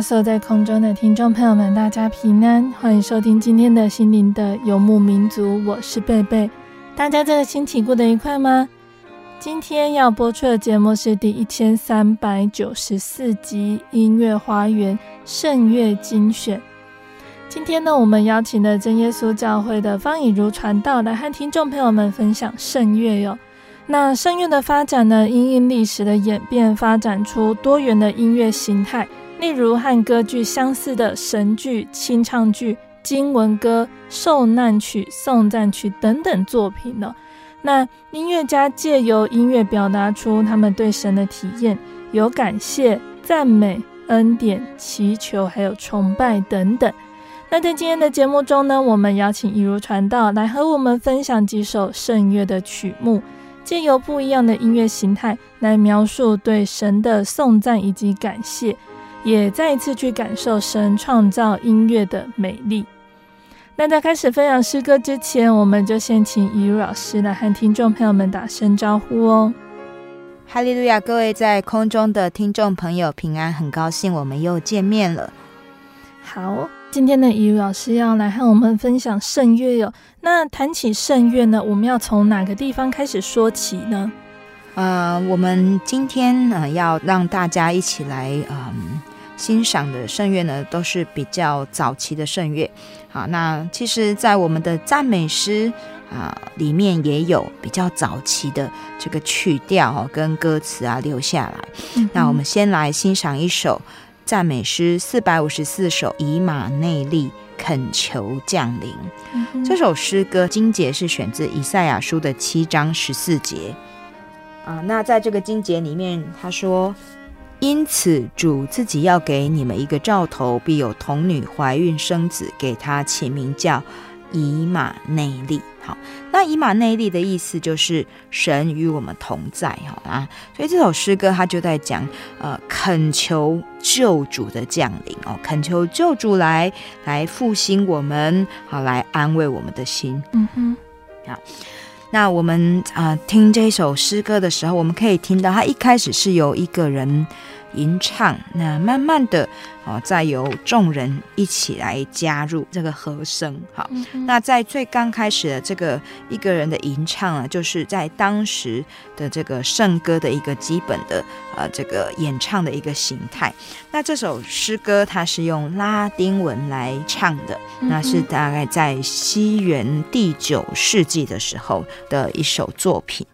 所在空中的听众朋友们，大家平安，欢迎收听今天的心灵的游牧民族。我是贝贝，大家这个星期过得愉快吗？今天要播出的节目是第一千三百九十四集《音乐花园圣乐精选》。今天呢，我们邀请了真耶稣教会的方以如传道来和听众朋友们分享圣乐哟。那圣乐的发展呢，因应历史的演变，发展出多元的音乐形态。例如和歌剧相似的神剧、清唱剧、经文歌、受难曲、颂赞曲等等作品呢。那音乐家借由音乐表达出他们对神的体验，有感谢、赞美、恩典、祈求，还有崇拜等等。那在今天的节目中呢，我们邀请一如传道来和我们分享几首圣乐的曲目，借由不一样的音乐形态来描述对神的颂赞以及感谢。也再一次去感受神创造音乐的美丽。那在开始分享诗歌之前，我们就先请怡如老师来和听众朋友们打声招呼哦。哈利路亚，各位在空中的听众朋友平安，很高兴我们又见面了。好，今天的怡如老师要来和我们分享圣乐哟。那谈起圣乐呢，我们要从哪个地方开始说起呢？呃，我们今天呢、呃、要让大家一起来嗯。呃欣赏的圣乐呢，都是比较早期的圣乐。好，那其实，在我们的赞美诗啊里面也有比较早期的这个曲调哦，跟歌词啊留下来。嗯、那我们先来欣赏一首赞美诗四百五十四首，以马内利恳求降临。嗯、这首诗歌经节是选自以赛亚书的七章十四节。啊，那在这个经节里面，他说。因此，主自己要给你们一个兆头，必有童女怀孕生子，给他起名叫以马内利。好，那以马内利的意思就是神与我们同在。好啊，所以这首诗歌他就在讲，呃，恳求救主的降临哦，恳求救主来来复兴我们，好来安慰我们的心。嗯哼，好。那我们啊、听这首诗歌的时候，我们可以听到，它一开始是由一个人吟唱，那慢慢的哦，再由众人一起来加入这个和声。好，嗯、那在最刚开始的这个一个人的吟唱啊，就是在当时的这个圣歌的一个基本的呃这个演唱的一个形态。那这首诗歌它是用拉丁文来唱的，嗯、那是大概在西元第九世纪的时候的一首作品。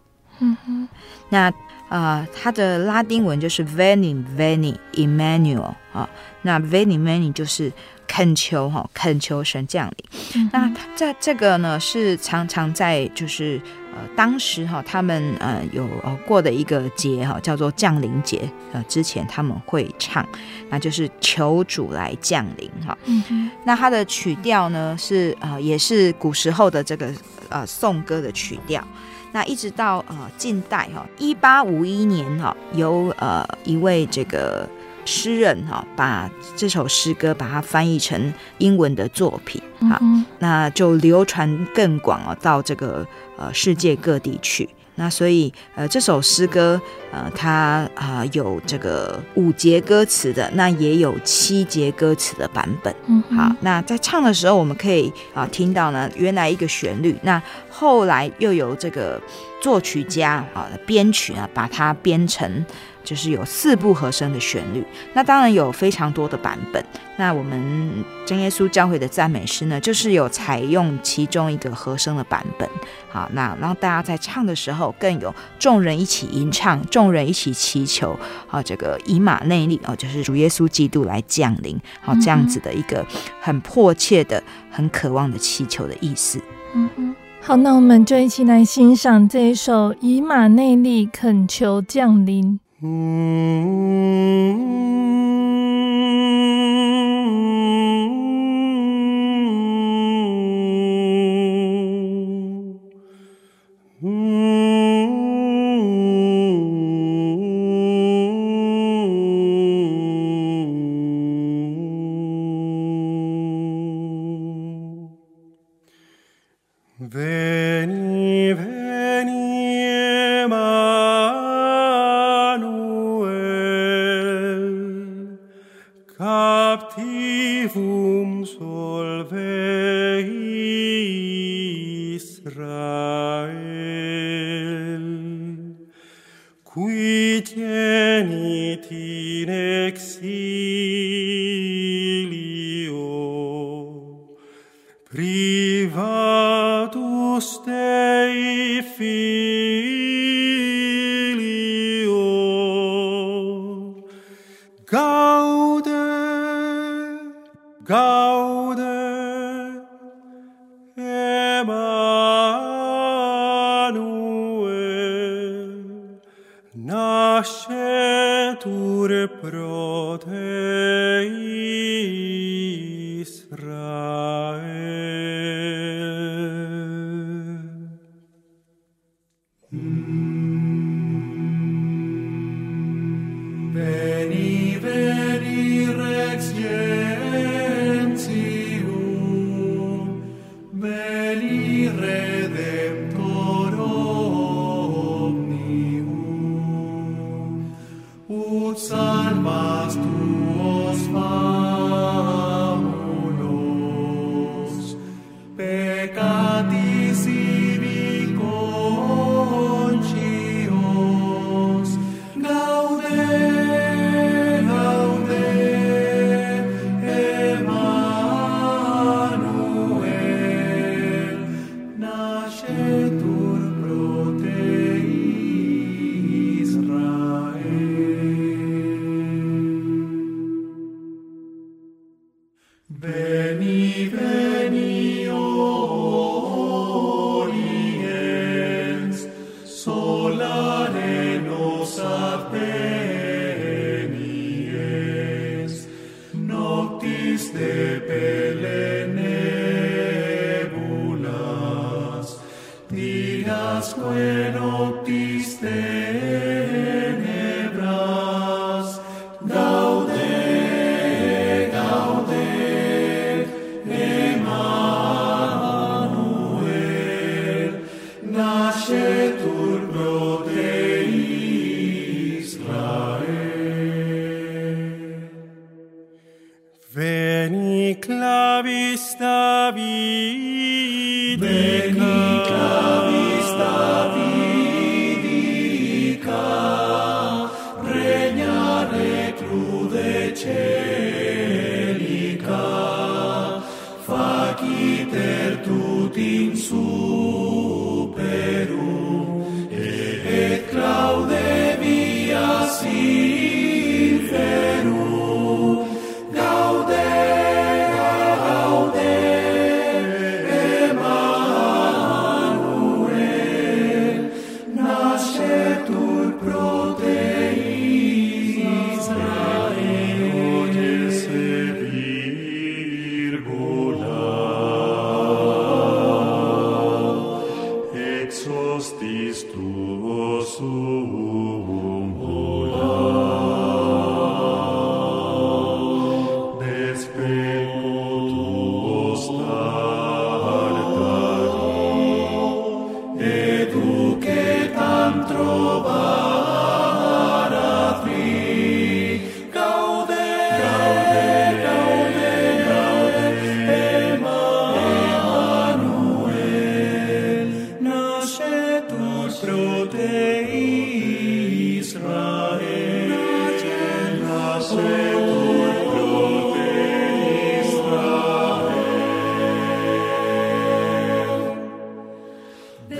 嗯哼，那。啊，它、呃、的拉丁文就是 Veni Veni Emmanuel 啊，那 Veni Veni 就是恳求哈，恳求神降临。嗯、那在这个呢，是常常在就是呃当时哈，他们呃有呃过的一个节哈，叫做降临节。呃，之前他们会唱，那就是求主来降临哈。嗯、那它的曲调呢是呃也是古时候的这个呃颂歌的曲调。那一直到呃近代哈，一八五一年哈，由呃一位这个诗人哈，把这首诗歌把它翻译成英文的作品，好，那就流传更广啊，到这个呃世界各地去。那所以，呃，这首诗歌，呃，它啊、呃、有这个五节歌词的，那也有七节歌词的版本。嗯，好，那在唱的时候，我们可以啊、呃、听到呢，原来一个旋律，那后来又有这个作曲家啊编曲啊，把它编成。就是有四部和声的旋律，那当然有非常多的版本。那我们真耶稣教会的赞美诗呢，就是有采用其中一个和声的版本。好，那让大家在唱的时候更有众人一起吟唱，众人一起祈求，好，这个以马内利哦，就是主耶稣基督来降临，好，这样子的一个很迫切的、很渴望的祈求的意思。嗯嗯，好，那我们就一起来欣赏这一首以马内利恳求降临。Mm-hmm.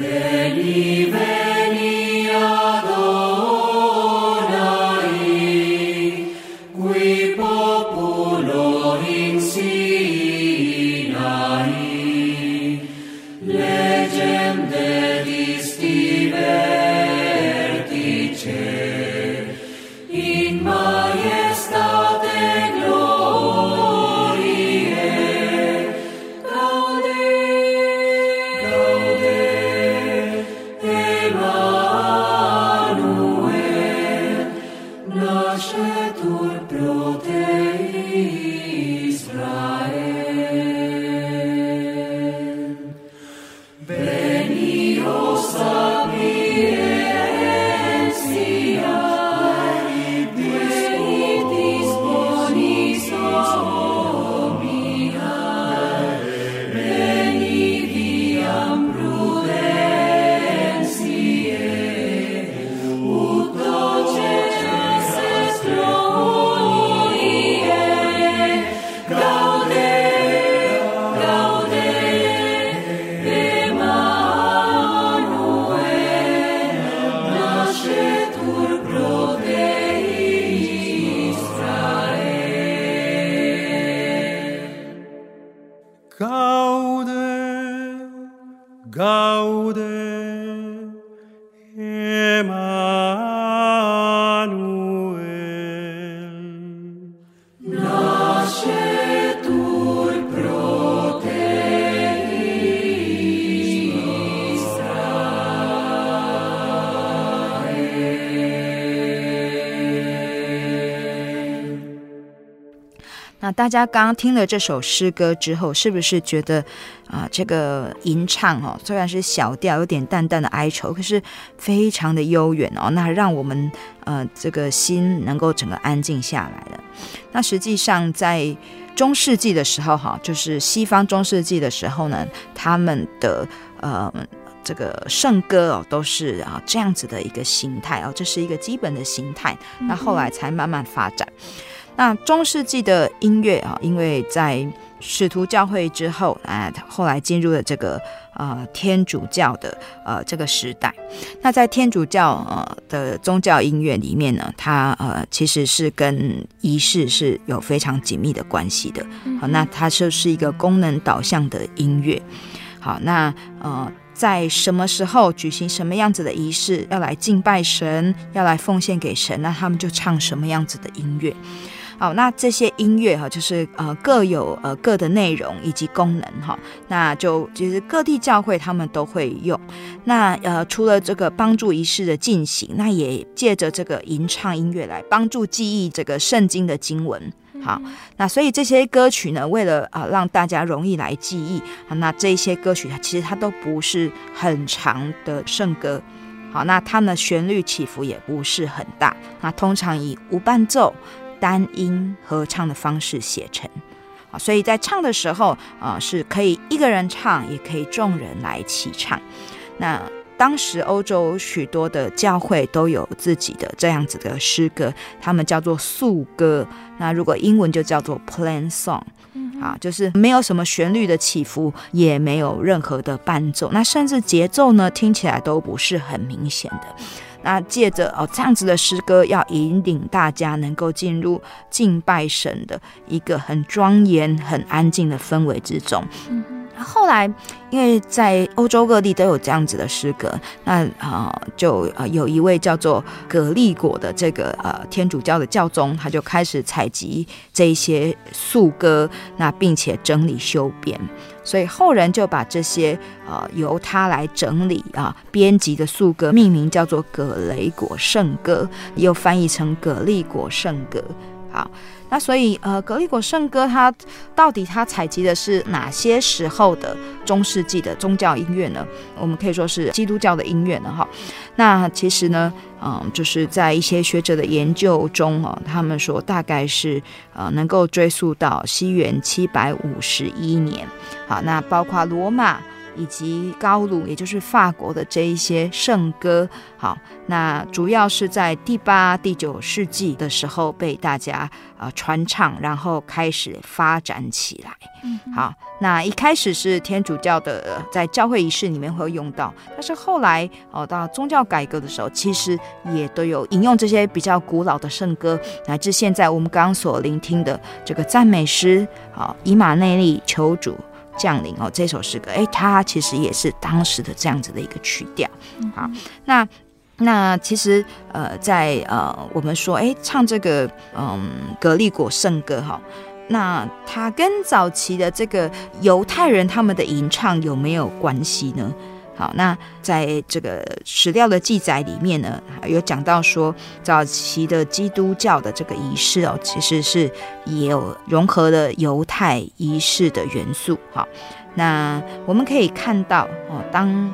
Veni, veni. 那大家刚刚听了这首诗歌之后，是不是觉得啊、呃，这个吟唱哦，虽然是小调，有点淡淡的哀愁，可是非常的悠远哦。那让我们呃这个心能够整个安静下来了。那实际上在中世纪的时候哈，就是西方中世纪的时候呢，他们的呃这个圣歌哦，都是啊这样子的一个形态哦，这是一个基本的形态。那后来才慢慢发展。那中世纪的音乐啊，因为在使徒教会之后啊，后来进入了这个呃天主教的呃这个时代。那在天主教呃的宗教音乐里面呢，它呃其实是跟仪式是有非常紧密的关系的。好，那它就是一个功能导向的音乐。好，那呃在什么时候举行什么样子的仪式，要来敬拜神，要来奉献给神，那他们就唱什么样子的音乐。好，那这些音乐哈，就是呃各有呃各的内容以及功能哈，那就其实各地教会他们都会用。那呃除了这个帮助仪式的进行，那也借着这个吟唱音乐来帮助记忆这个圣经的经文。好，那所以这些歌曲呢，为了啊让大家容易来记忆，好，那这些歌曲它其实它都不是很长的圣歌。好，那它的旋律起伏也不是很大，那通常以无伴奏。单音合唱的方式写成，啊，所以在唱的时候，啊，是可以一个人唱，也可以众人来齐唱。那当时欧洲许多的教会都有自己的这样子的诗歌，他们叫做素歌。那如果英文就叫做 plain song，啊，就是没有什么旋律的起伏，也没有任何的伴奏，那甚至节奏呢，听起来都不是很明显的。那借着哦这样子的诗歌，要引领大家能够进入敬拜神的一个很庄严、很安静的氛围之中。嗯后来，因为在欧洲各地都有这样子的诗歌，那啊、呃，就呃有一位叫做葛利果的这个呃天主教的教宗，他就开始采集这一些素歌，那并且整理修编，所以后人就把这些呃由他来整理啊编辑的素歌，命名叫做葛雷果圣歌，又翻译成葛利果圣歌。好，那所以呃，革哩果圣歌它到底它采集的是哪些时候的中世纪的宗教音乐呢？我们可以说是基督教的音乐呢，哈。那其实呢，嗯，就是在一些学者的研究中哦，他们说大概是呃能够追溯到西元七百五十一年。好，那包括罗马。以及高卢，也就是法国的这一些圣歌，好，那主要是在第八、第九世纪的时候被大家呃传唱，然后开始发展起来。嗯，好，那一开始是天主教的，在教会仪式里面会用到，但是后来哦，到宗教改革的时候，其实也都有引用这些比较古老的圣歌，乃至现在我们刚刚所聆听的这个赞美诗，好，以马内利求主降临哦，这首诗歌，哎，它其实也是当时的这样子的一个曲调。好，那那其实呃，在呃，我们说，哎，唱这个嗯，格力果圣歌哈，那它跟早期的这个犹太人他们的吟唱有没有关系呢？好，那在这个史料的记载里面呢，有讲到说，早期的基督教的这个仪式哦，其实是也有融合了犹太仪式的元素。好，那我们可以看到哦，当。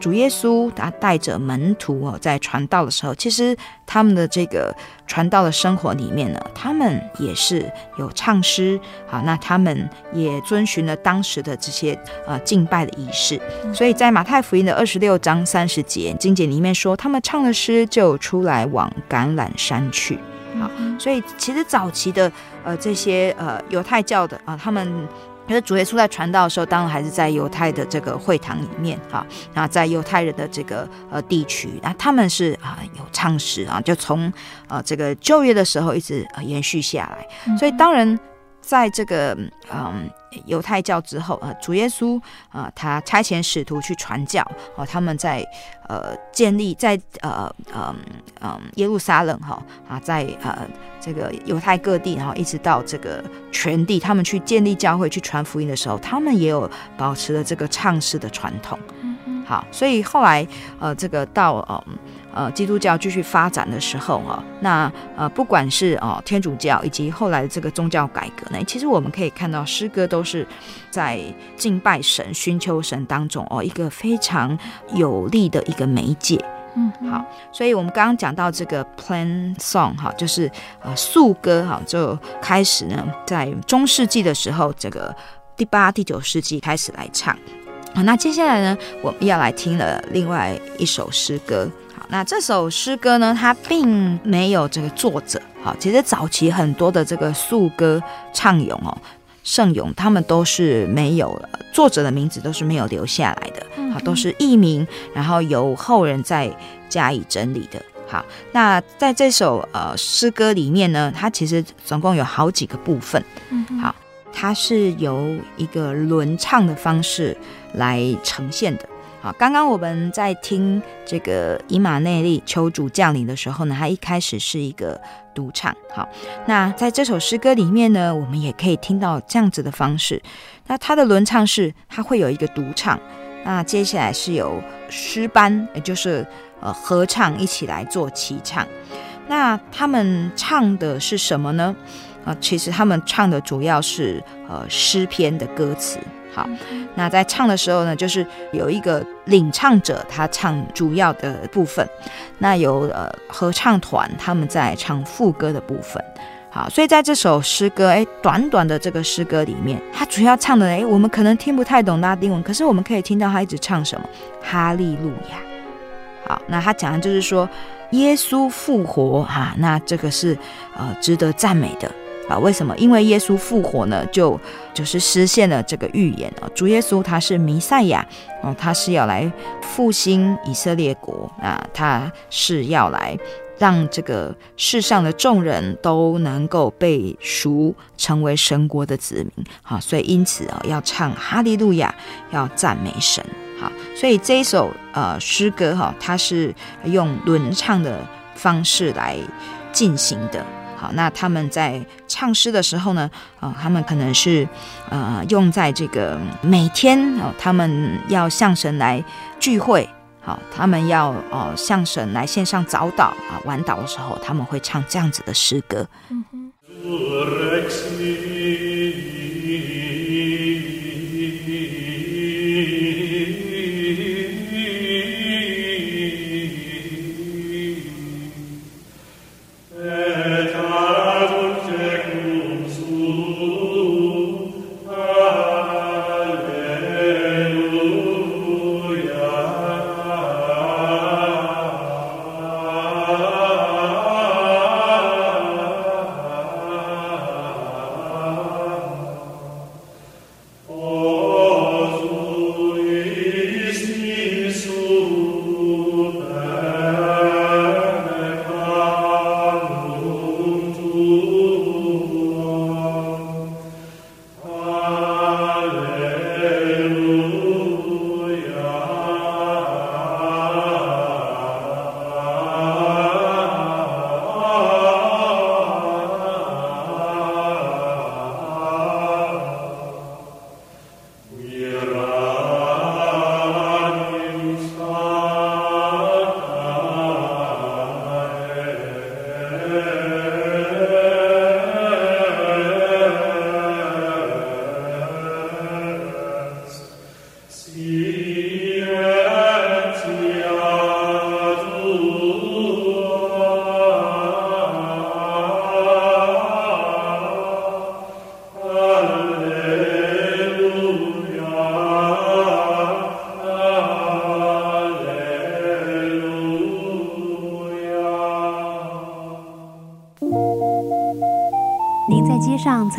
主耶稣他带着门徒哦，在传道的时候，其实他们的这个传道的生活里面呢，他们也是有唱诗，好，那他们也遵循了当时的这些呃敬拜的仪式。所以在马太福音的二十六章三十节经节里面说，他们唱了诗就出来往橄榄山去。好，所以其实早期的呃这些呃犹太教的啊、呃，他们。可是主耶稣在传道的时候，当然还是在犹太的这个会堂里面啊，那在犹太人的这个呃地区，那他们是啊有唱诗啊，就从呃这个就业的时候一直延续下来，所以当然在这个嗯。犹太教之后，呃，主耶稣啊、他差遣使徒去传教，哦，他们在呃建立在呃嗯嗯耶路撒冷哈啊，在呃这个犹太各地，然后一直到这个全地，他们去建立教会去传福音的时候，他们也有保持了这个唱诗的传统。好，所以后来呃这个到呃。呃，基督教继续发展的时候哦，那呃，不管是哦天主教以及后来的这个宗教改革呢，其实我们可以看到诗歌都是在敬拜神、寻求神当中哦，一个非常有力的一个媒介。嗯，好，所以我们刚刚讲到这个 plain song 哈，就是呃素歌哈，就开始呢在中世纪的时候，这个第八、第九世纪开始来唱。好，那接下来呢，我们要来听了另外一首诗歌。好那这首诗歌呢，它并没有这个作者。好，其实早期很多的这个素歌唱咏哦，圣咏，他们都是没有作者的名字，都是没有留下来的。好，都是佚名，然后由后人再加以整理的。好，那在这首呃诗歌里面呢，它其实总共有好几个部分。好，它是由一个轮唱的方式来呈现的。好，刚刚我们在听这个以马内利求主降临的时候呢，它一开始是一个独唱。好，那在这首诗歌里面呢，我们也可以听到这样子的方式。那它的轮唱是，它会有一个独唱，那接下来是有诗班，也就是呃合唱一起来做齐唱。那他们唱的是什么呢？啊，其实他们唱的主要是呃诗篇的歌词。好，那在唱的时候呢，就是有一个领唱者，他唱主要的部分，那有呃合唱团他们在唱副歌的部分。好，所以在这首诗歌，哎，短短的这个诗歌里面，他主要唱的，哎，我们可能听不太懂拉丁文，可是我们可以听到他一直唱什么哈利路亚。好，那他讲的就是说耶稣复活，哈、那这个是呃值得赞美的。啊，为什么？因为耶稣复活呢，就就是实现了这个预言啊。主耶稣他是弥赛亚，哦，他是要来复兴以色列国啊，他是要来让这个世上的众人都能够被赎，成为神国的子民。好，所以因此啊，要唱哈利路亚，要赞美神。好，所以这一首呃诗歌哈，它是用轮唱的方式来进行的。好，那他们在唱诗的时候呢，啊、呃，他们可能是呃用在这个每天哦、呃，他们要向神来聚会，好、呃，他们要呃向神来献上早祷啊、呃、晚祷的时候，他们会唱这样子的诗歌。嗯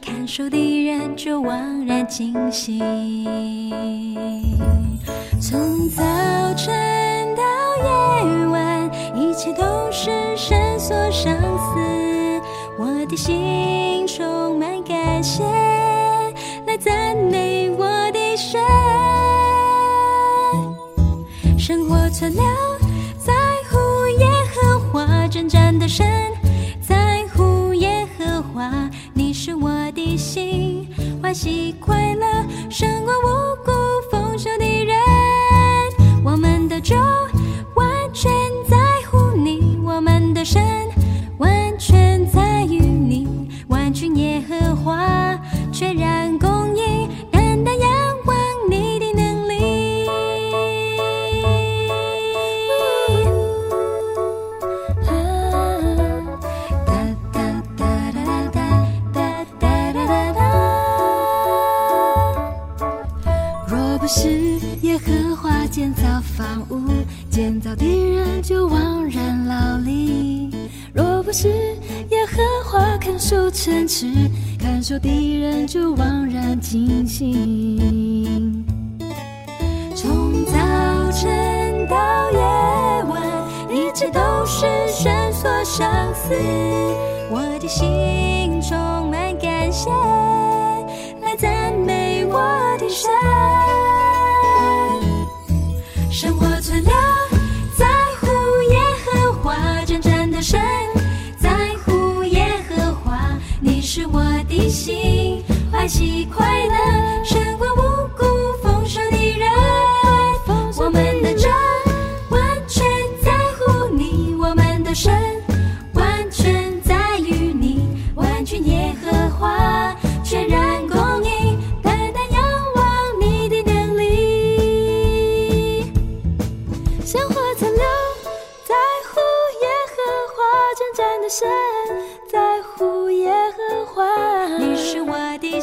看书的人就枉然惊醒。心欢喜快乐，胜过无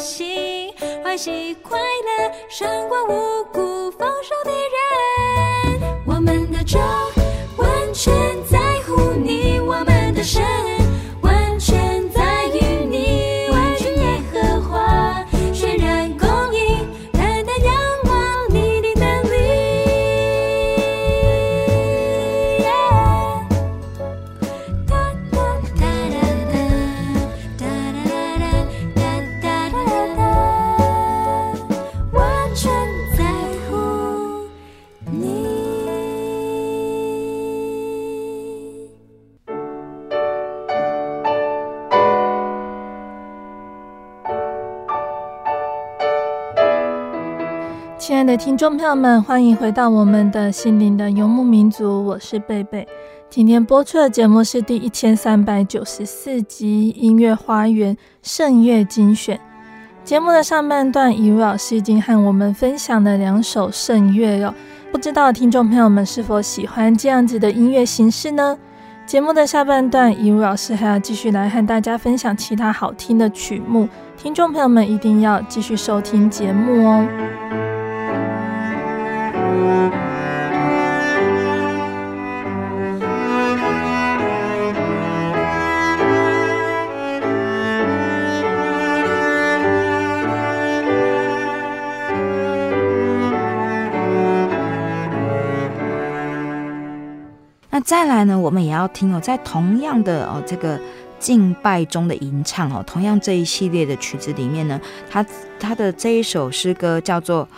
心欢喜快乐，胜过无辜放手的人。我们的粥完全在乎你，我们的神。听众朋友们，欢迎回到我们的心灵的游牧民族，我是贝贝。今天播出的节目是第一千三百九十四集音乐花园圣乐精选。节目的上半段，一位老师已经和我们分享了两首圣乐哦，不知道听众朋友们是否喜欢这样子的音乐形式呢？节目的下半段，一位老师还要继续来和大家分享其他好听的曲目，听众朋友们一定要继续收听节目哦。再来呢，我们也要听哦，在同样的哦这个敬拜中的吟唱哦，同样这一系列的曲子里面呢，他他的这一首诗歌叫做《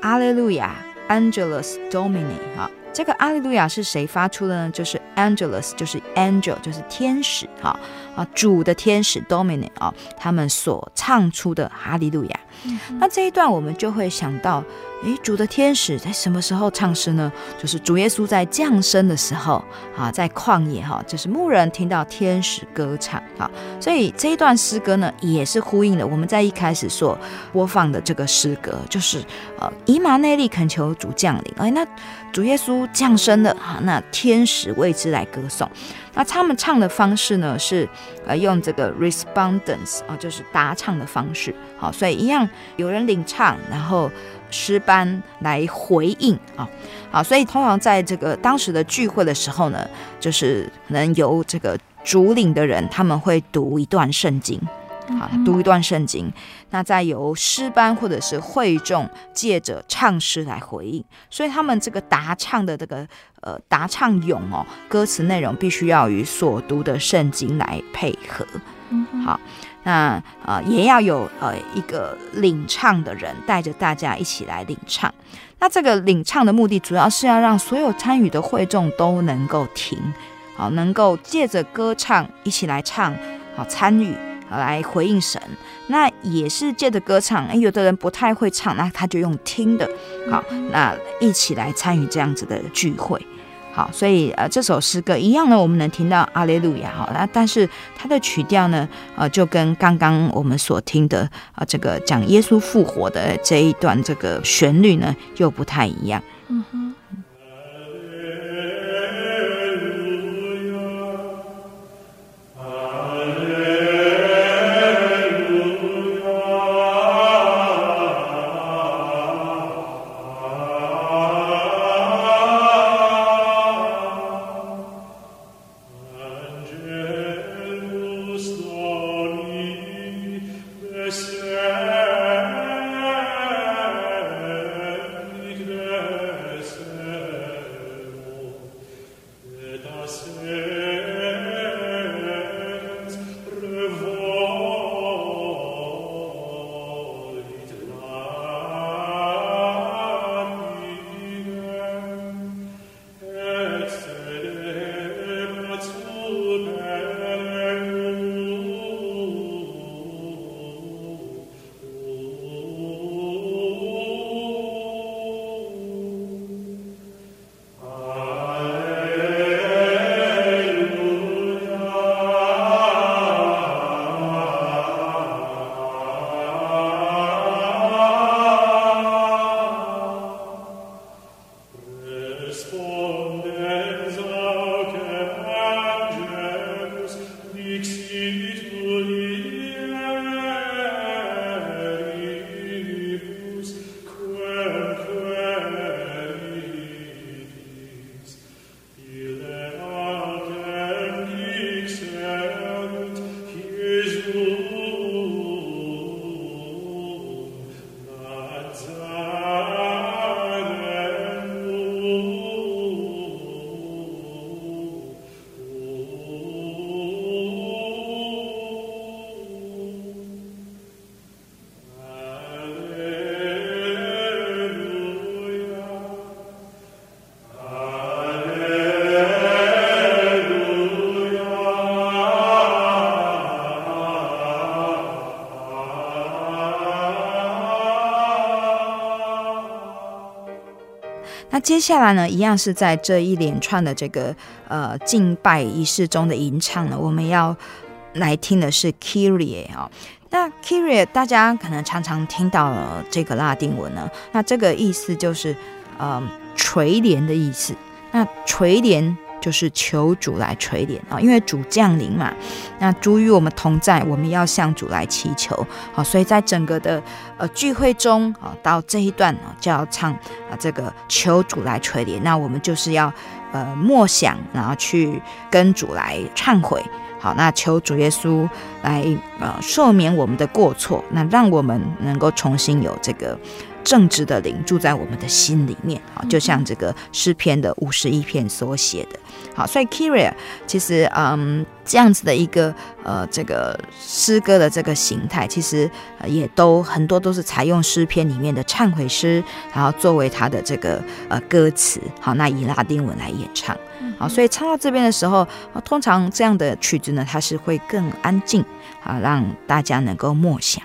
阿列路亚》，Angelus Domini 啊，这个阿利路亚是谁发出的呢？就是 Angelus，就是 Angel，就是天使哈啊，主的天使 Domine 啊，他们所唱出的哈利路亚。嗯、那这一段我们就会想到。诶，主的天使在什么时候唱诗呢？就是主耶稣在降生的时候啊，在旷野哈，就是牧人听到天使歌唱啊，所以这一段诗歌呢，也是呼应了我们在一开始所播放的这个诗歌，就是呃，以马内利恳求主降临。哎，那主耶稣降生了啊，那天使为之来歌颂。那他们唱的方式呢，是呃用这个 respondence 啊，就是答唱的方式。好，所以一样有人领唱，然后。诗班来回应啊，好，所以通常在这个当时的聚会的时候呢，就是可能由这个主领的人他们会读一段圣经，好，读一段圣经，那再由诗班或者是会众借着唱诗来回应，所以他们这个答唱的这个呃答唱咏哦，歌词内容必须要与所读的圣经来配合，好。那呃也要有呃一个领唱的人带着大家一起来领唱。那这个领唱的目的主要是要让所有参与的会众都能够听，好，能够借着歌唱一起来唱，好参与，好来回应神。那也是借着歌唱，诶，有的人不太会唱，那他就用听的，好，那一起来参与这样子的聚会。好，所以呃，这首诗歌一样呢，我们能听到阿列路亚。好，那但是它的曲调呢，呃，就跟刚刚我们所听的啊、呃，这个讲耶稣复活的这一段这个旋律呢，又不太一样。接下来呢，一样是在这一连串的这个呃敬拜仪式中的吟唱呢，我们要来听的是 Kyrie 哦。那 Kyrie 大家可能常常听到了这个拉丁文呢，那这个意思就是呃垂怜的意思。那垂怜。就是求主来垂怜啊，因为主降临嘛，那主与我们同在，我们要向主来祈求。好，所以在整个的呃聚会中啊，到这一段啊就要唱啊这个求主来垂怜，那我们就是要呃默想，然后去跟主来忏悔，好，那求主耶稣来呃赦免我们的过错，那让我们能够重新有这个正直的灵住在我们的心里面好，就像这个诗篇的五十一篇所写的。好，所以 Kyrie 其实嗯这样子的一个呃这个诗歌的这个形态，其实也都很多都是采用诗篇里面的忏悔诗，然后作为它的这个呃歌词。好，那以拉丁文来演唱。好，所以唱到这边的时候，通常这样的曲子呢，它是会更安静啊，让大家能够默想。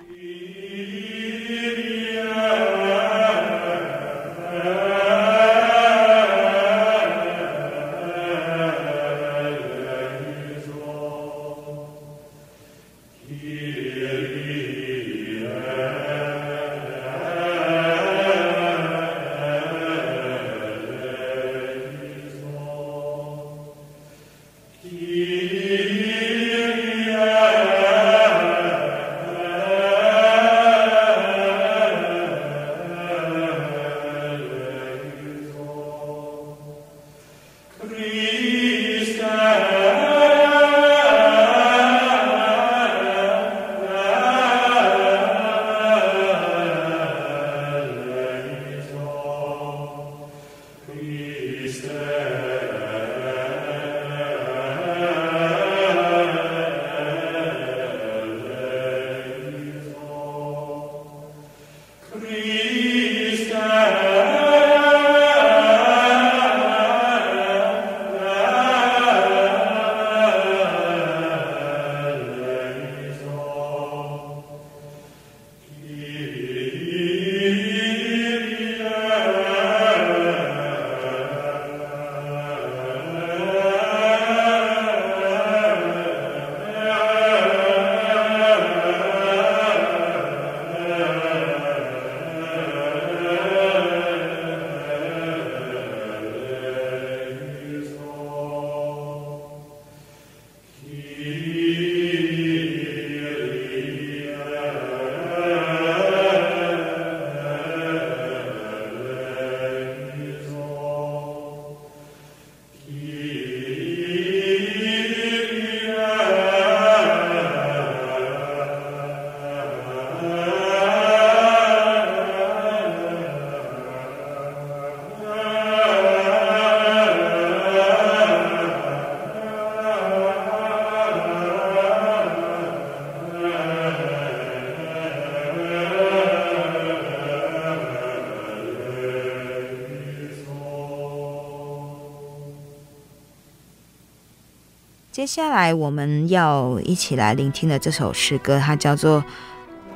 下来我们要一起来聆听的这首诗歌，它叫做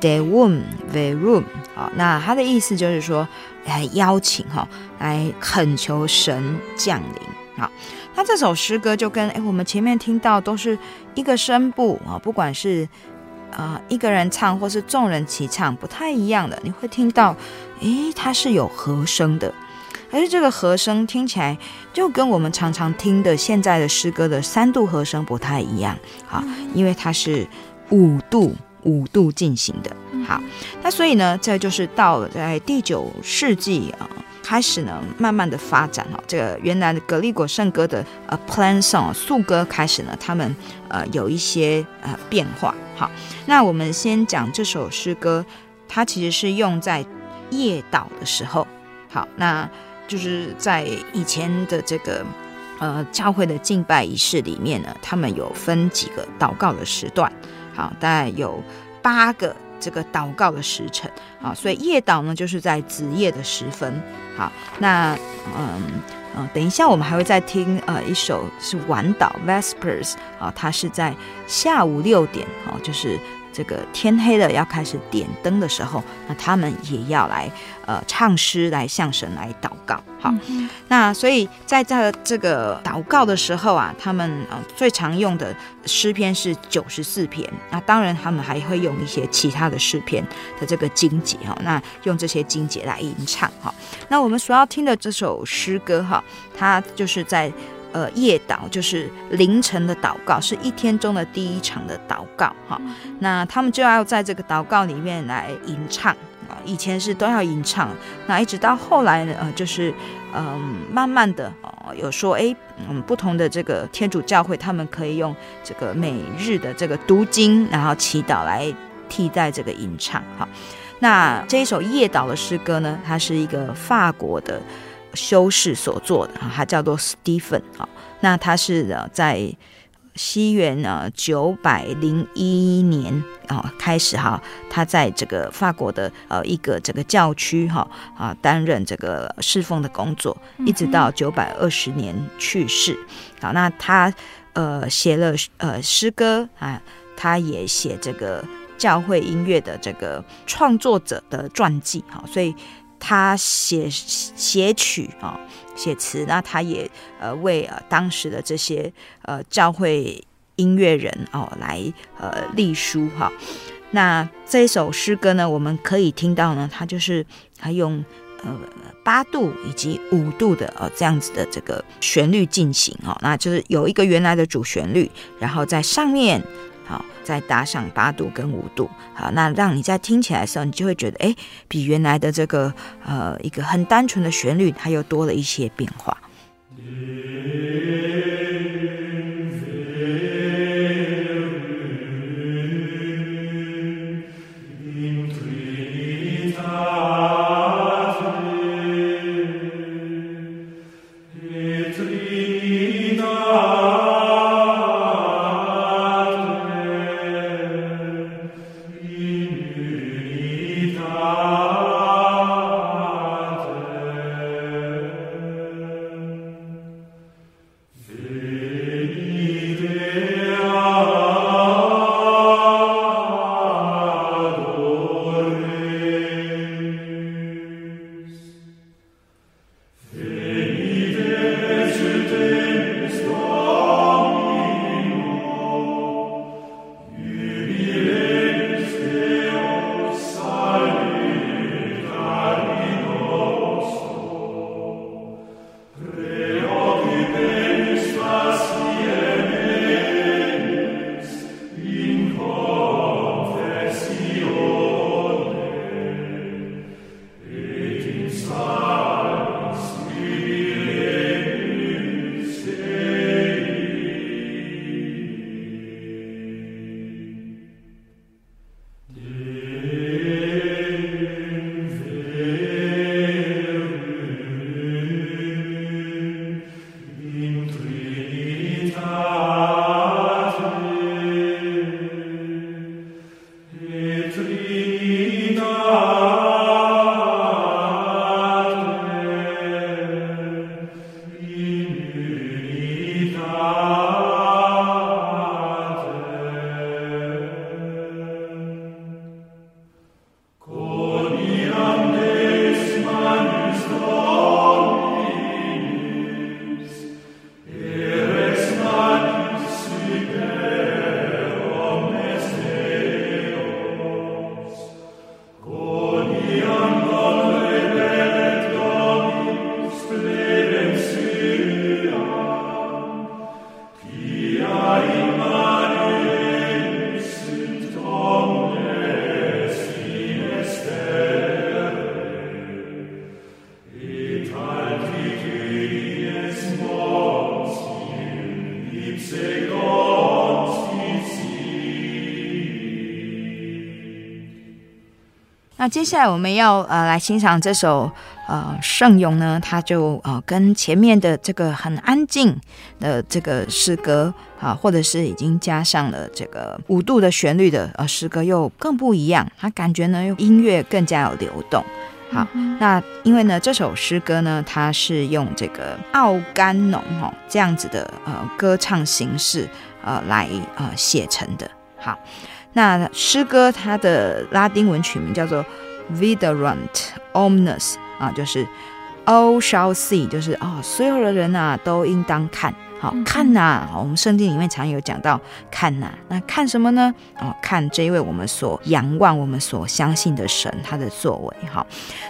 《Deum Verum》啊，那它的意思就是说，来邀请哈，来恳求神降临啊。那这首诗歌就跟哎，我们前面听到都是一个声部啊，不管是啊一个人唱或是众人齐唱，不太一样的。你会听到，诶，它是有和声的。而是这个和声听起来就跟我们常常听的现在的诗歌的三度和声不太一样，好，因为它是五度五度进行的，好，那所以呢，这就是到了在第九世纪啊开始呢，慢慢的发展哈，这个原来的格利果圣歌的呃 plain song 素歌开始呢，他们呃有一些呃变化，好，那我们先讲这首诗歌，它其实是用在夜祷的时候，好，那。就是在以前的这个呃教会的敬拜仪式里面呢，他们有分几个祷告的时段，好，大概有八个这个祷告的时辰，好，所以夜祷呢就是在子夜的时分，好，那嗯嗯，等一下我们还会再听呃一首是晚祷 Vespers 啊，它是在下午六点，哦，就是。这个天黑了要开始点灯的时候，那他们也要来呃唱诗来向神来祷告。好，嗯、那所以在这这个祷告的时候啊，他们呃最常用的诗篇是九十四篇。那当然他们还会用一些其他的诗篇的这个经节哈，那用这些经节来吟唱哈。那我们所要听的这首诗歌哈，它就是在。呃，夜祷就是凌晨的祷告，是一天中的第一场的祷告哈。那他们就要在这个祷告里面来吟唱啊，以前是都要吟唱，那一直到后来呢，呃，就是嗯、呃，慢慢的哦，有说哎，嗯，不同的这个天主教会，他们可以用这个每日的这个读经，然后祈祷来替代这个吟唱哈。那这一首夜祷的诗歌呢，它是一个法国的修士所做的，他叫做 Stephen 啊。那他是呃在西元呢九百零一年啊开始哈，他在这个法国的呃一个这个教区哈啊担任这个侍奉的工作，一直到九百二十年去世。好，那他呃写了呃诗歌啊，他也写这个教会音乐的这个创作者的传记哈，所以他写写曲啊。写词，那他也呃为呃当时的这些呃教会音乐人哦来呃立书哈。那这首诗歌呢，我们可以听到呢，它就是它用呃八度以及五度的呃这样子的这个旋律进行哦，那就是有一个原来的主旋律，然后在上面。好，再搭上八度跟五度，好，那让你在听起来的时候，你就会觉得，哎，比原来的这个呃一个很单纯的旋律，它又多了一些变化。接下来我们要呃来欣赏这首呃圣咏呢，它就呃跟前面的这个很安静的这个诗歌啊，或者是已经加上了这个五度的旋律的呃诗歌又更不一样，它感觉呢音乐更加有流动。好，那因为呢这首诗歌呢，它是用这个奥甘农哈这样子的呃歌唱形式呃来呃写成的。好。那诗歌它的拉丁文曲名叫做 Viderunt omnes 啊，就是 All shall see，就是哦，所有的人呐、啊、都应当看，好、哦、看呐、啊。我们圣经里面常有讲到看呐、啊，那看什么呢？哦，看这一位我们所仰望、我们所相信的神他的作为。好，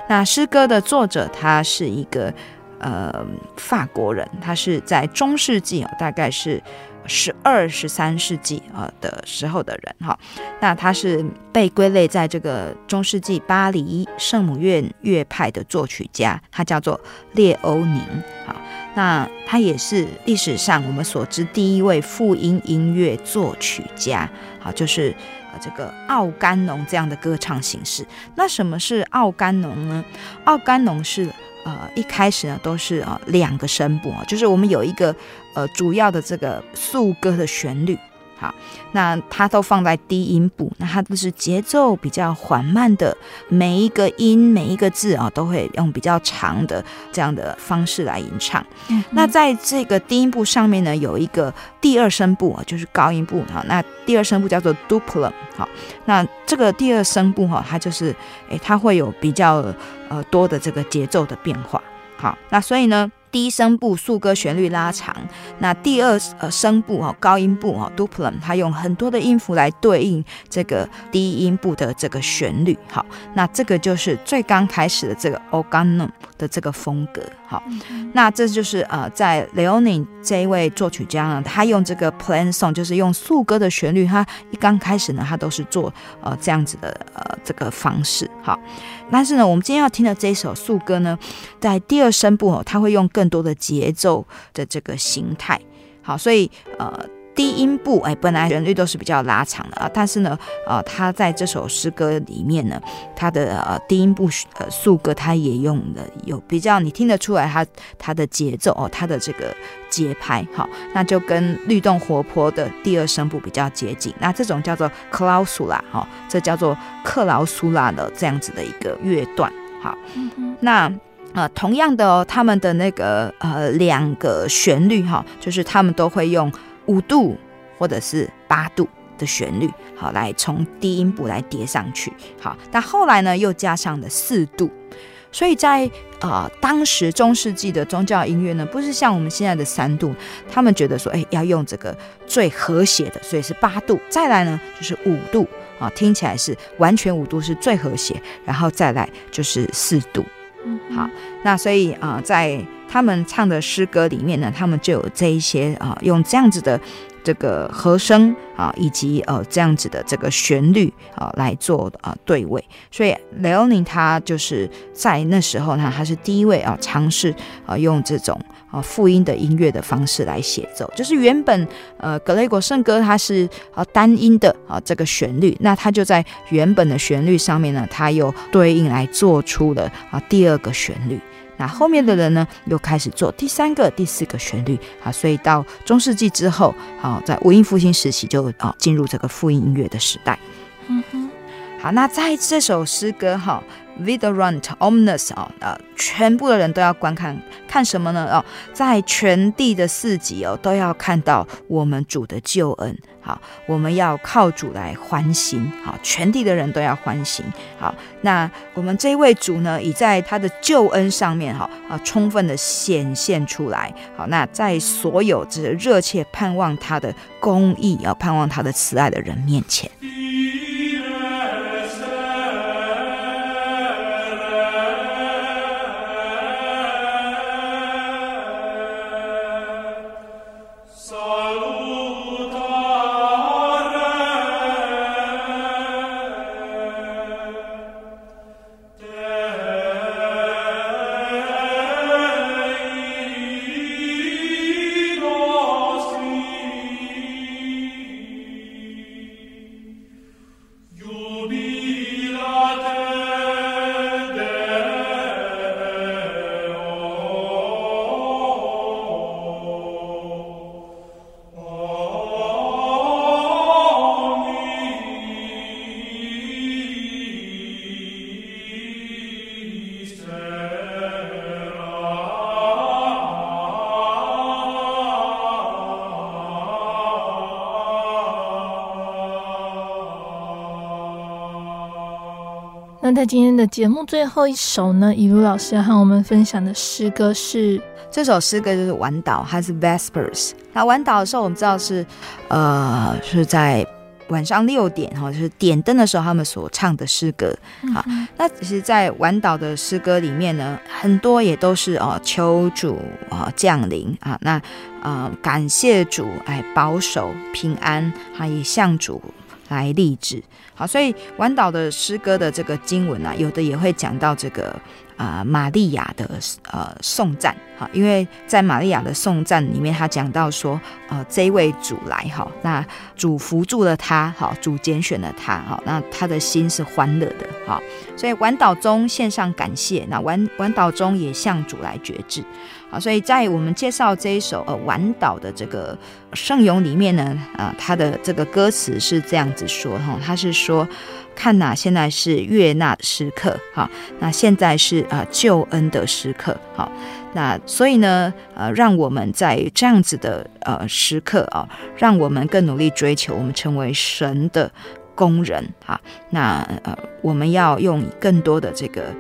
那诗歌的作者他是一个呃法国人，他是在中世纪哦，大概是。十二、十三世纪啊的时候的人哈，那他是被归类在这个中世纪巴黎圣母院乐派的作曲家，他叫做列欧宁。好，那他也是历史上我们所知第一位复音音乐作曲家，好，就是呃这个奥甘农这样的歌唱形式。那什么是奥甘农呢？奥甘农是呃一开始呢都是呃两个声部啊，就是我们有一个呃主要的这个速歌的旋律。好，那它都放在低音部，那它都是节奏比较缓慢的，每一个音每一个字啊，都会用比较长的这样的方式来吟唱。嗯、那在这个低音部上面呢，有一个第二声部啊，就是高音部哈。那第二声部叫做 duplum。好，那这个第二声部哈，它就是诶，它会有比较呃多的这个节奏的变化。好，那所以呢。第一声部速歌旋律拉长，那第二呃声部哈高音部哈 duplum，它用很多的音符来对应这个低音部的这个旋律，好，那这个就是最刚开始的这个 organum 的这个风格，好，那这就是呃在 Leonin 这一位作曲家呢，他用这个 plain song，就是用速歌的旋律，他一刚开始呢，他都是做呃这样子的呃这个方式，好。但是呢，我们今天要听的这一首速歌呢，在第二声部哦，它会用更多的节奏的这个形态，好，所以呃。低音部哎，本来旋律都是比较拉长的啊，但是呢，呃，他在这首诗歌里面呢，他的呃低音部呃速歌，他也用了有比较你听得出来他他的节奏哦，他的这个节拍好，那就跟律动活泼的第二声部比较接近。那这种叫做克劳苏拉哈，这叫做克劳苏拉的这样子的一个乐段好，那呃同样的哦，他们的那个呃两个旋律哈，就是他们都会用。五度或者是八度的旋律，好，来从低音部来叠上去，好，但后来呢又加上了四度，所以在呃当时中世纪的宗教音乐呢，不是像我们现在的三度，他们觉得说，哎，要用这个最和谐的，所以是八度，再来呢就是五度，啊，听起来是完全五度是最和谐，然后再来就是四度。好，那所以啊、在他们唱的诗歌里面呢，他们就有这一些啊、用这样子的这个和声啊，以及呃这样子的这个旋律啊来做啊、对位。所以雷欧尼他就是在那时候呢，他是第一位啊尝试啊用这种。啊，复音的音乐的方式来写奏，就是原本呃格雷果圣歌它是啊单音的啊这个旋律，那它就在原本的旋律上面呢，它又对应来做出了啊第二个旋律。那后面的人呢，又开始做第三个、第四个旋律啊，所以到中世纪之后，啊在文艺复兴时期就啊进入这个复音音乐的时代。嗯哼，好，那在这首诗歌哈。Viderunt omnes 啊，呃，全部的人都要观看，看什么呢？哦，在全地的四极哦，都要看到我们主的救恩。好，我们要靠主来欢欣。好，全地的人都要欢欣。好，那我们这位主呢，已在他的救恩上面哈啊，充分的显现出来。好，那在所有这热切盼望他的公义，要盼望他的慈爱的人面前。在今天的节目最后一首呢，以如老师要和我们分享的诗歌是这首诗歌，就是晚祷，它是 Vespers。那晚祷的时候，我们知道是，呃，是在晚上六点哈，就是点灯的时候，他们所唱的诗歌。好，那其实，在晚祷的诗歌里面呢，很多也都是哦，求主啊降临啊，那呃感谢主哎保守平安，还以向主。来励志，好，所以晚岛的诗歌的这个经文啊，有的也会讲到这个啊、呃，玛利亚的呃颂赞。哈，因为在玛利亚的颂赞里面，他讲到说，呃，这一位主来哈，那主扶助了他，哈，主拣选了他，哈，那他的心是欢乐的，哈，所以晚岛中献上感谢，那晚晚岛中也向主来决志，啊，所以在我们介绍这一首呃晚祷的这个圣咏里面呢，啊、呃，他的这个歌词是这样子说，哈，他是说。看呐，现在是悦纳时刻，好，那现在是呃救恩的时刻，好，那所以呢，呃，让我们在这样子的呃时刻啊，让我们更努力追求，我们成为神的工人，哈，那呃，我们要用更多的这个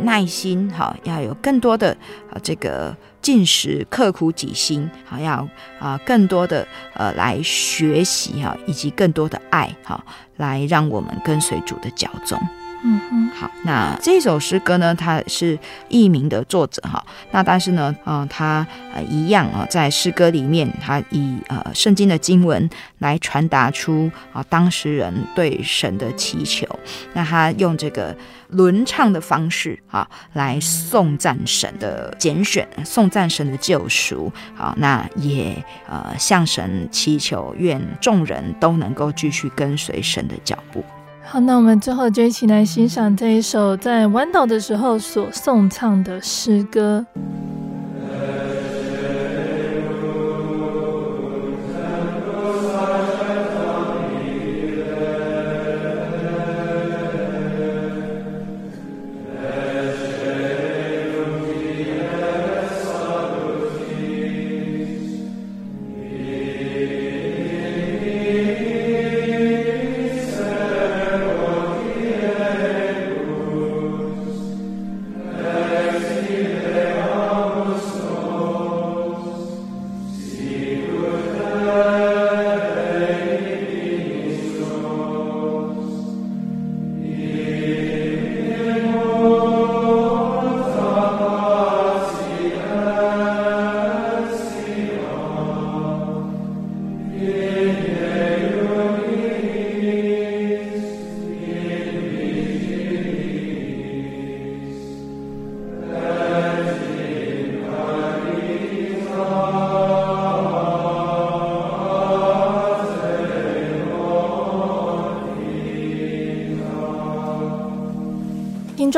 耐心，哈，要有更多的啊这个。进食，刻苦己心，好要啊、更多的呃来学习哈，以及更多的爱哈，来让我们跟随主的脚踪。嗯嗯，好，那这首诗歌呢，它是佚名的作者哈，那但是呢，嗯、呃，他呃一样啊，在诗歌里面，他以呃圣经的经文来传达出啊、当时人对神的祈求，那他用这个。轮唱的方式，啊，来颂赞神的拣选，颂赞神的救赎，好，那也呃向神祈求，愿众人都能够继续跟随神的脚步。好，那我们最后就一起来欣赏这一首在弯道的时候所颂唱的诗歌。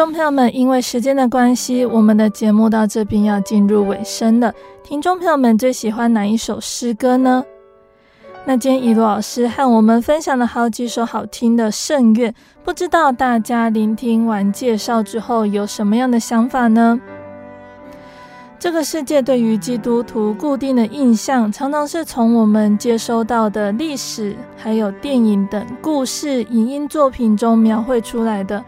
众朋友们，因为时间的关系，我们的节目到这边要进入尾声了。听众朋友们最喜欢哪一首诗歌呢？那今天一路老师和我们分享了好几首好听的圣乐，不知道大家聆听完介绍之后有什么样的想法呢？这个世界对于基督徒固定的印象，常常是从我们接收到的历史、还有电影等故事、影音作品中描绘出来的。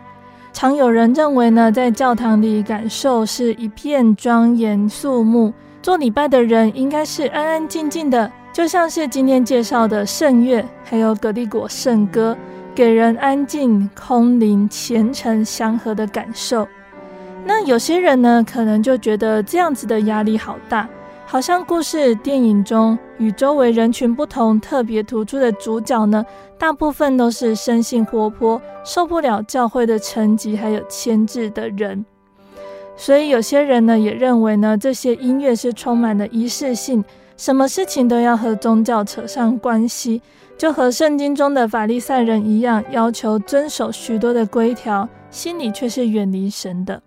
常有人认为呢，在教堂里感受是一片庄严肃穆，做礼拜的人应该是安安静静的，就像是今天介绍的圣乐，还有葛利果圣歌，给人安静、空灵、虔诚、祥和的感受。那有些人呢，可能就觉得这样子的压力好大。好像故事电影中与周围人群不同、特别突出的主角呢，大部分都是生性活泼、受不了教会的层级还有牵制的人。所以有些人呢也认为呢，这些音乐是充满了仪式性，什么事情都要和宗教扯上关系，就和圣经中的法利赛人一样，要求遵守许多的规条，心里却是远离神的。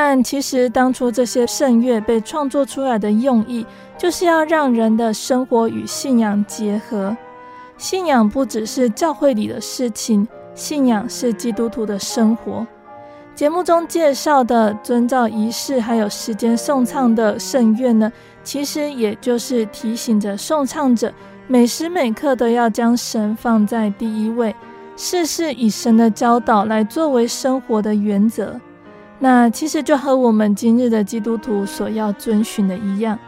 但其实，当初这些圣乐被创作出来的用意，就是要让人的生活与信仰结合。信仰不只是教会里的事情，信仰是基督徒的生活。节目中介绍的遵照仪式还有时间颂唱的圣乐呢，其实也就是提醒着颂唱者，每时每刻都要将神放在第一位，事事以神的教导来作为生活的原则。那其实就和我们今日的基督徒所要遵循的一样，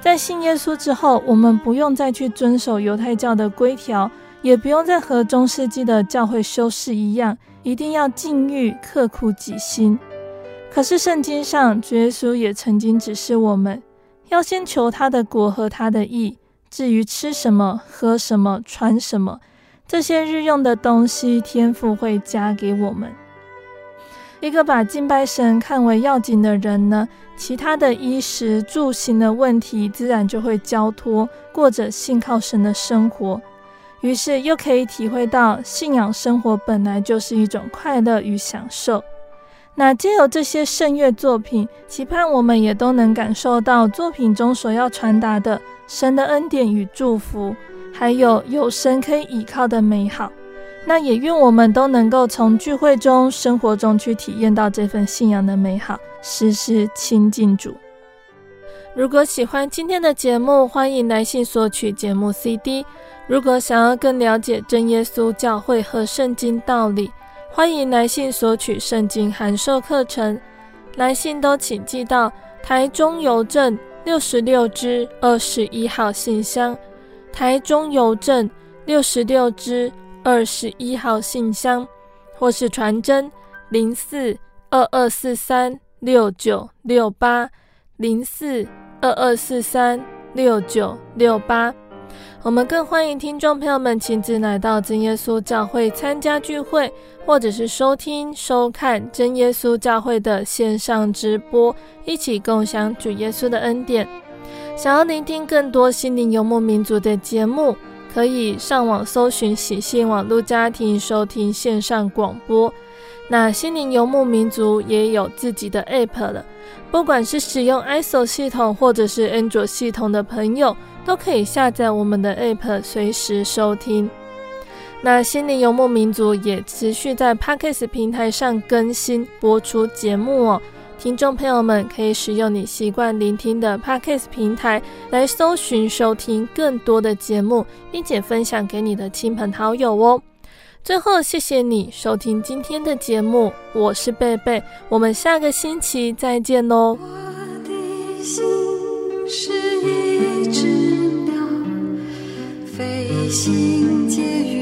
在信耶稣之后，我们不用再去遵守犹太教的规条，也不用再和中世纪的教会修士一样，一定要禁欲、刻苦己心。可是圣经上，主耶稣也曾经指示我们，要先求他的国和他的义。至于吃什么、喝什么、穿什么，这些日用的东西，天父会加给我们。一个把敬拜神看为要紧的人呢，其他的衣食住行的问题自然就会交托，过着信靠神的生活。于是又可以体会到信仰生活本来就是一种快乐与享受。那借由这些圣乐作品，期盼我们也都能感受到作品中所要传达的神的恩典与祝福，还有有神可以依靠的美好。那也愿我们都能够从聚会中、生活中去体验到这份信仰的美好，时时亲近主。如果喜欢今天的节目，欢迎来信索取节目 CD。如果想要更了解真耶稣教会和圣经道理，欢迎来信索取圣经函授课程，来信都请寄到台中邮政六十六支二十一号信箱，台中邮政六十六支二十一号信箱，或是传真零四二二四三六九六八零四二二四三六九六八。我们更欢迎听众朋友们亲自来到真耶稣教会参加聚会，或者是收听、收看真耶稣教会的线上直播，一起共享主耶稣的恩典。想要聆听更多心灵游牧民族的节目，可以上网搜寻喜信网络家庭收听线上广播。那心灵游牧民族也有自己的 App 了，不管是使用 ISO 系统或者是 Android 系统的朋友。都可以下载我们的 App，随时收听。那心灵游牧民族也持续在 Podcast 平台上更新播出节目哦。听众朋友们可以使用你习惯聆听的 Podcast 平台来搜寻收听更多的节目，并且分享给你的亲朋好友哦。最后，谢谢你收听今天的节目，我是贝贝，我们下个星期再见喽。我的心是一只鸟飞行介于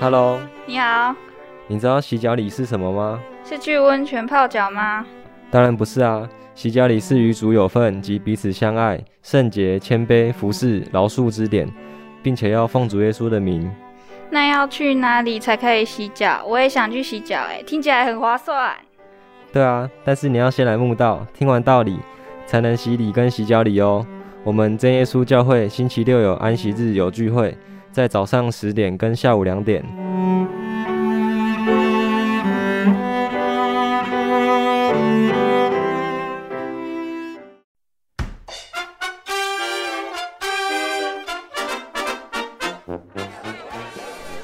Hello，你好。你知道洗脚礼是什么吗？是去温泉泡脚吗？当然不是啊！洗脚礼是与主有份及彼此相爱、圣洁、谦卑、服侍、饶恕之典，并且要奉主耶稣的名。那要去哪里才可以洗脚？我也想去洗脚，哎，听起来很划算。对啊，但是你要先来慕道，听完道理，才能洗礼跟洗脚礼哦。我们真耶稣教会星期六有安息日有聚会。在早上十点跟下午两点。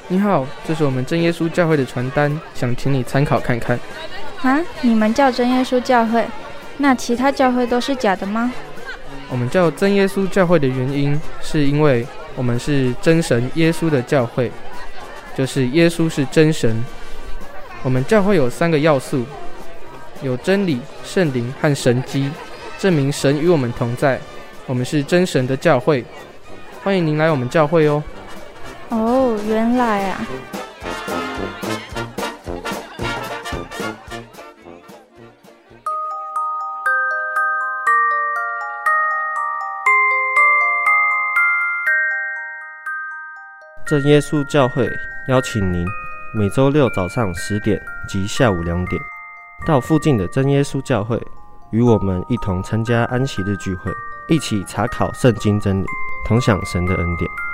你好，这是我们真耶稣教会的传单，想请你参考看看。啊，你们叫真耶稣教会，那其他教会都是假的吗？我们叫真耶稣教会的原因，是因为我们是真神耶稣的教会，就是耶稣是真神。我们教会有三个要素，有真理、圣灵和神迹，证明神与我们同在。我们是真神的教会，欢迎您来我们教会哦。哦，原来啊。真耶稣教会邀请您每周六早上十点及下午两点，到附近的真耶稣教会，与我们一同参加安息日聚会，一起查考圣经真理，同享神的恩典。